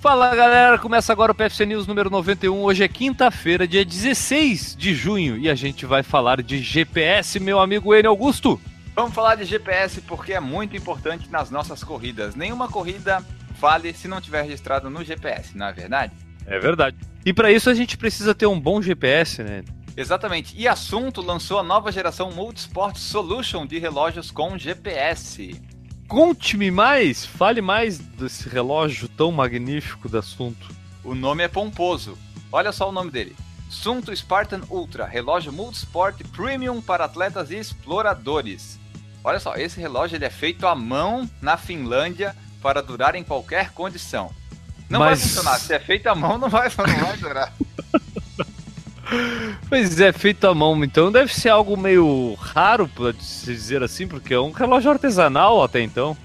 Fala galera, começa agora o PFC News número 91. Hoje é quinta-feira, dia 16 de junho, e a gente vai falar de GPS, meu amigo N Augusto. Vamos falar de GPS porque é muito importante nas nossas corridas. Nenhuma corrida vale se não tiver registrado no GPS, não é verdade? É verdade. E para isso a gente precisa ter um bom GPS, né? Exatamente. E Assunto lançou a nova geração Multisport Solution de relógios com GPS. Conte-me mais, fale mais desse relógio tão magnífico do assunto. O nome é pomposo. Olha só o nome dele. Sunto Spartan Ultra, relógio multisport premium para atletas e exploradores. Olha só, esse relógio ele é feito à mão na Finlândia para durar em qualquer condição. Não Mas... vai funcionar, se é feito à mão não vai, não vai durar. Pois é, feito à mão, então deve ser algo meio raro, pode se dizer assim, porque é um relógio artesanal até então.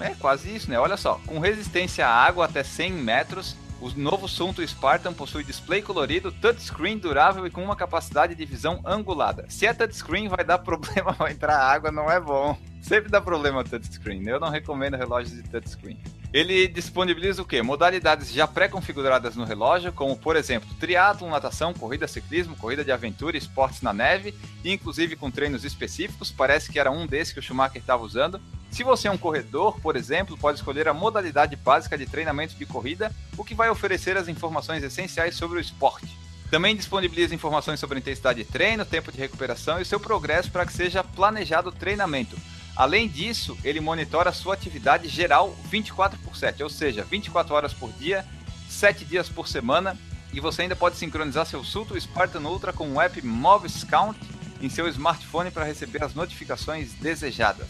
É quase isso, né? Olha só, com resistência à água até 100 metros, o novo Sunto Spartan possui display colorido, touchscreen durável e com uma capacidade de visão angulada. Se é touchscreen, vai dar problema, vai entrar água, não é bom. Sempre dá problema touchscreen. Eu não recomendo relógios de touchscreen. Ele disponibiliza o quê? Modalidades já pré-configuradas no relógio, como por exemplo, triatlo, natação, corrida, ciclismo, corrida de aventura, esportes na neve, inclusive com treinos específicos. Parece que era um desses que o Schumacher estava usando. Se você é um corredor, por exemplo, pode escolher a modalidade básica de treinamento de corrida, o que vai oferecer as informações essenciais sobre o esporte. Também disponibiliza informações sobre intensidade de treino, tempo de recuperação e seu progresso para que seja planejado o treinamento. Além disso, ele monitora a sua atividade geral 24 por 7, ou seja, 24 horas por dia, 7 dias por semana, e você ainda pode sincronizar seu Sulto Spartan Ultra com o app Moves Count em seu smartphone para receber as notificações desejadas.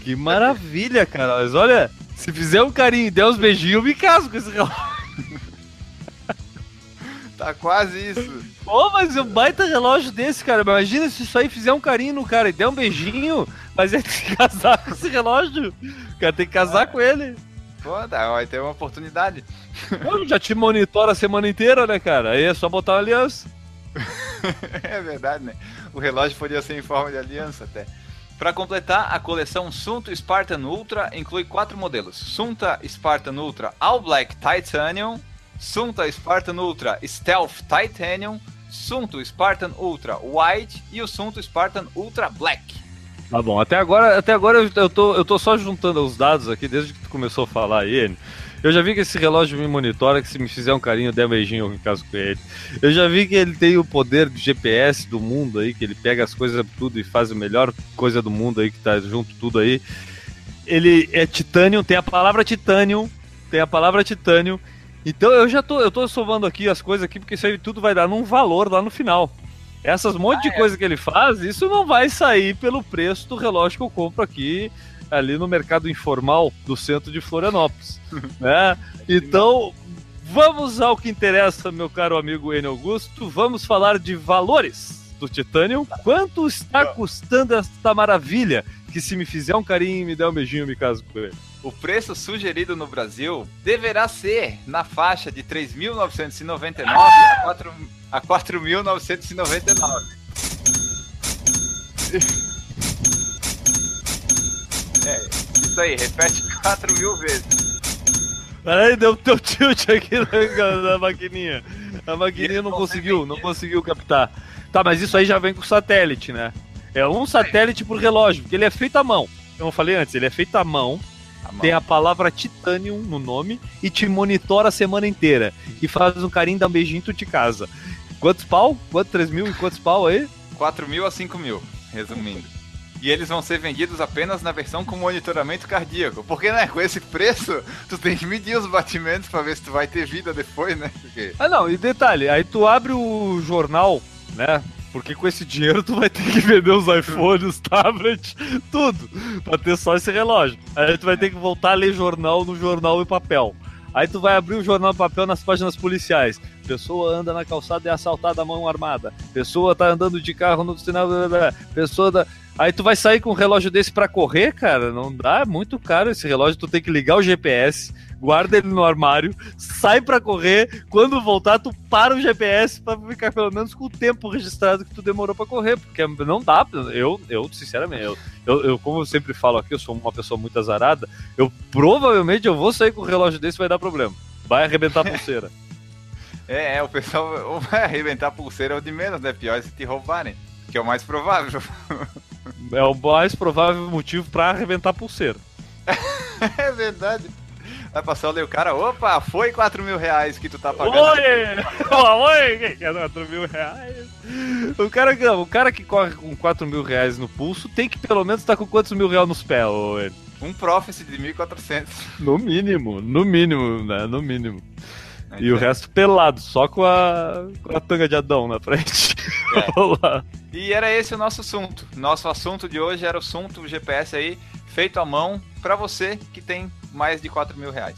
Que maravilha, cara! Mas olha, se fizer um carinho e der uns beijinhos, eu me caso com esse relógio. tá quase isso. Pô, mas um baita relógio desse, cara. Imagina se isso aí fizer um carinho no cara e der um beijinho, mas ele tem que casar com esse relógio. O cara tem que casar é. com ele. Pô, tá, vai ter uma oportunidade. Pô, já te monitora a semana inteira, né, cara? Aí é só botar uma aliança. é verdade, né? O relógio podia ser em forma de aliança até. Para completar, a coleção Sunta Spartan Ultra inclui quatro modelos: Sunta Spartan Ultra All Black Titanium, Sunta Spartan Ultra Stealth Titanium, Sunto Spartan Ultra White e o Sunto Spartan Ultra Black. Tá bom, até agora, até agora eu, tô, eu tô só juntando os dados aqui, desde que tu começou a falar aí, eu já vi que esse relógio me monitora, que se me fizer um carinho, der um beijinho em caso com ele. Eu já vi que ele tem o poder de GPS do mundo aí, que ele pega as coisas tudo e faz a melhor coisa do mundo aí, que tá junto tudo aí. Ele é titânio, tem a palavra titânio, tem a palavra titânio. Então eu já tô, eu tô somando aqui as coisas aqui, porque isso aí tudo vai dar num valor lá no final. Essas monte ah, de é. coisa que ele faz, isso não vai sair pelo preço do relógio que eu compro aqui ali no mercado informal do centro de Florianópolis, né? Então, vamos ao que interessa, meu caro amigo Enio Augusto. Vamos falar de valores do Titanium. Quanto está custando esta maravilha? Que se me fizer um carinho e me der um beijinho, me caso com ele. O preço sugerido no Brasil deverá ser na faixa de 3.999 a 4 a 4.999. É, isso aí, repete 4 mil vezes. Peraí, deu teu tilt aqui na, na maquininha. A maquininha não conseguiu, não conseguiu captar. Tá, mas isso aí já vem com satélite, né? É um satélite por relógio, porque ele é feito à mão. Como eu falei antes, ele é feito à mão, tem a palavra Titanium no nome e te monitora a semana inteira. E faz um carinho, dá um beijinho e tu te casa. Quantos pau? Quantos? 3 mil e quantos pau aí? 4 mil a 5 mil, resumindo. E eles vão ser vendidos apenas na versão com monitoramento cardíaco. Porque, né, com esse preço, tu tem que medir os batimentos pra ver se tu vai ter vida depois, né? Porque... Ah, não, e detalhe, aí tu abre o jornal, né? Porque com esse dinheiro tu vai ter que vender os iPhones, os tablets, tudo, pra ter só esse relógio. Aí tu vai ter que voltar a ler jornal no jornal e papel. Aí tu vai abrir o jornal papel nas páginas policiais. Pessoa anda na calçada e é assaltada à mão armada. Pessoa tá andando de carro no sinal. Pessoa da. Aí tu vai sair com um relógio desse para correr, cara? Não dá, é muito caro esse relógio. Tu tem que ligar o GPS, guarda ele no armário, sai para correr. Quando voltar, tu para o GPS para ficar pelo menos com o tempo registrado que tu demorou para correr, porque não dá. Eu, eu sinceramente, eu, eu, eu, como eu sempre falo aqui, eu sou uma pessoa muito azarada. Eu provavelmente eu vou sair com um relógio desse vai dar problema. Vai arrebentar a pulseira. É, é, o pessoal vai arrebentar a pulseira ou de menos, né? Pior é se te roubarem. Que é o mais provável. É o mais provável motivo pra arrebentar a pulseira. é verdade. Vai passar o cara, opa, foi 4 mil reais que tu tá pagando. Oi! Oi, quem quer 4 mil reais? O cara, o cara que corre com 4 mil reais no pulso tem que pelo menos estar tá com quantos mil reais nos pés, ô, Um Prophecy de 1.400. No mínimo, no mínimo, né? No mínimo. É e o resto pelado, só com a, com a tanga de Adão na frente. É. e era esse o nosso assunto. Nosso assunto de hoje era o assunto GPS aí, feito à mão, para você que tem mais de 4 mil reais.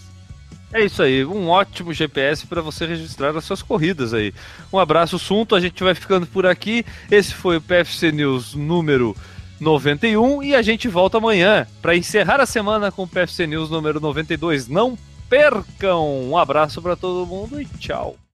É isso aí, um ótimo GPS para você registrar as suas corridas aí. Um abraço, Sunto, a gente vai ficando por aqui. Esse foi o PFC News número 91 e a gente volta amanhã para encerrar a semana com o PFC News número 92. Não percam! Um abraço para todo mundo e tchau!